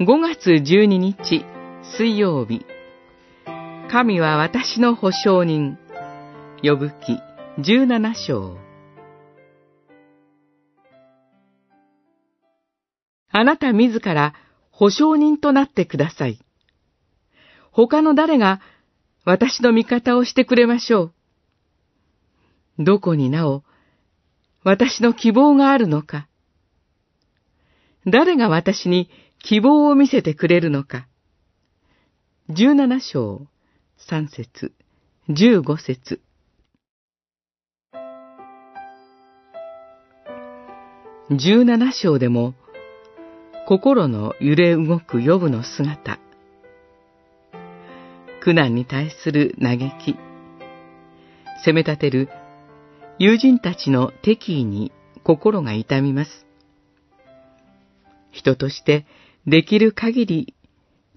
5月12日水曜日神は私の保証人呼ぶ記17章あなた自ら保証人となってください。他の誰が私の味方をしてくれましょう。どこになお私の希望があるのか。誰が私に希望を見せてくれるのか。十七章、三節、十五節。十七章でも、心の揺れ動く予部の姿、苦難に対する嘆き、責め立てる友人たちの敵意に心が痛みます。人としてできる限り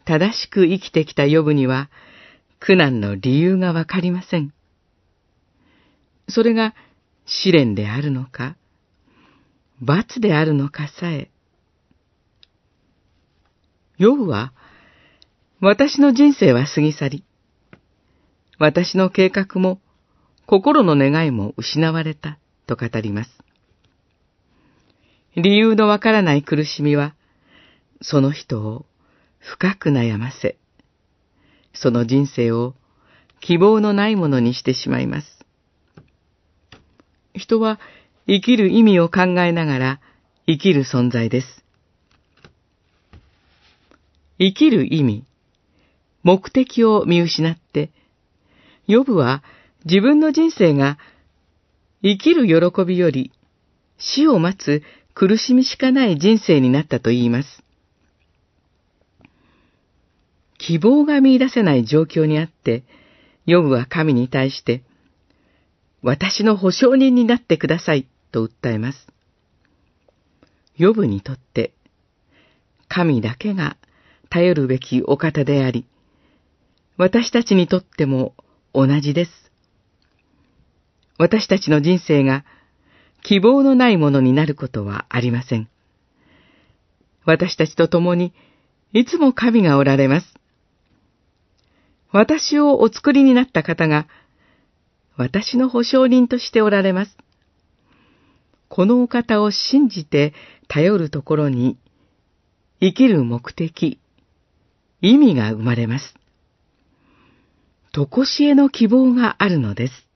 正しく生きてきた予部には苦難の理由がわかりません。それが試練であるのか、罰であるのかさえ。ヨブは、私の人生は過ぎ去り、私の計画も心の願いも失われたと語ります。理由のわからない苦しみは、その人を深く悩ませ、その人生を希望のないものにしてしまいます。人は生きる意味を考えながら生きる存在です。生きる意味、目的を見失って、ヨブは自分の人生が生きる喜びより死を待つ苦しみしかない人生になったと言います。希望が見出せない状況にあって、ヨブは神に対して、私の保証人になってくださいと訴えます。ヨブにとって、神だけが頼るべきお方であり、私たちにとっても同じです。私たちの人生が希望のないものになることはありません。私たちと共にいつも神がおられます。私をお作りになった方が、私の保証人としておられます。このお方を信じて頼るところに、生きる目的、意味が生まれます。とこしえの希望があるのです。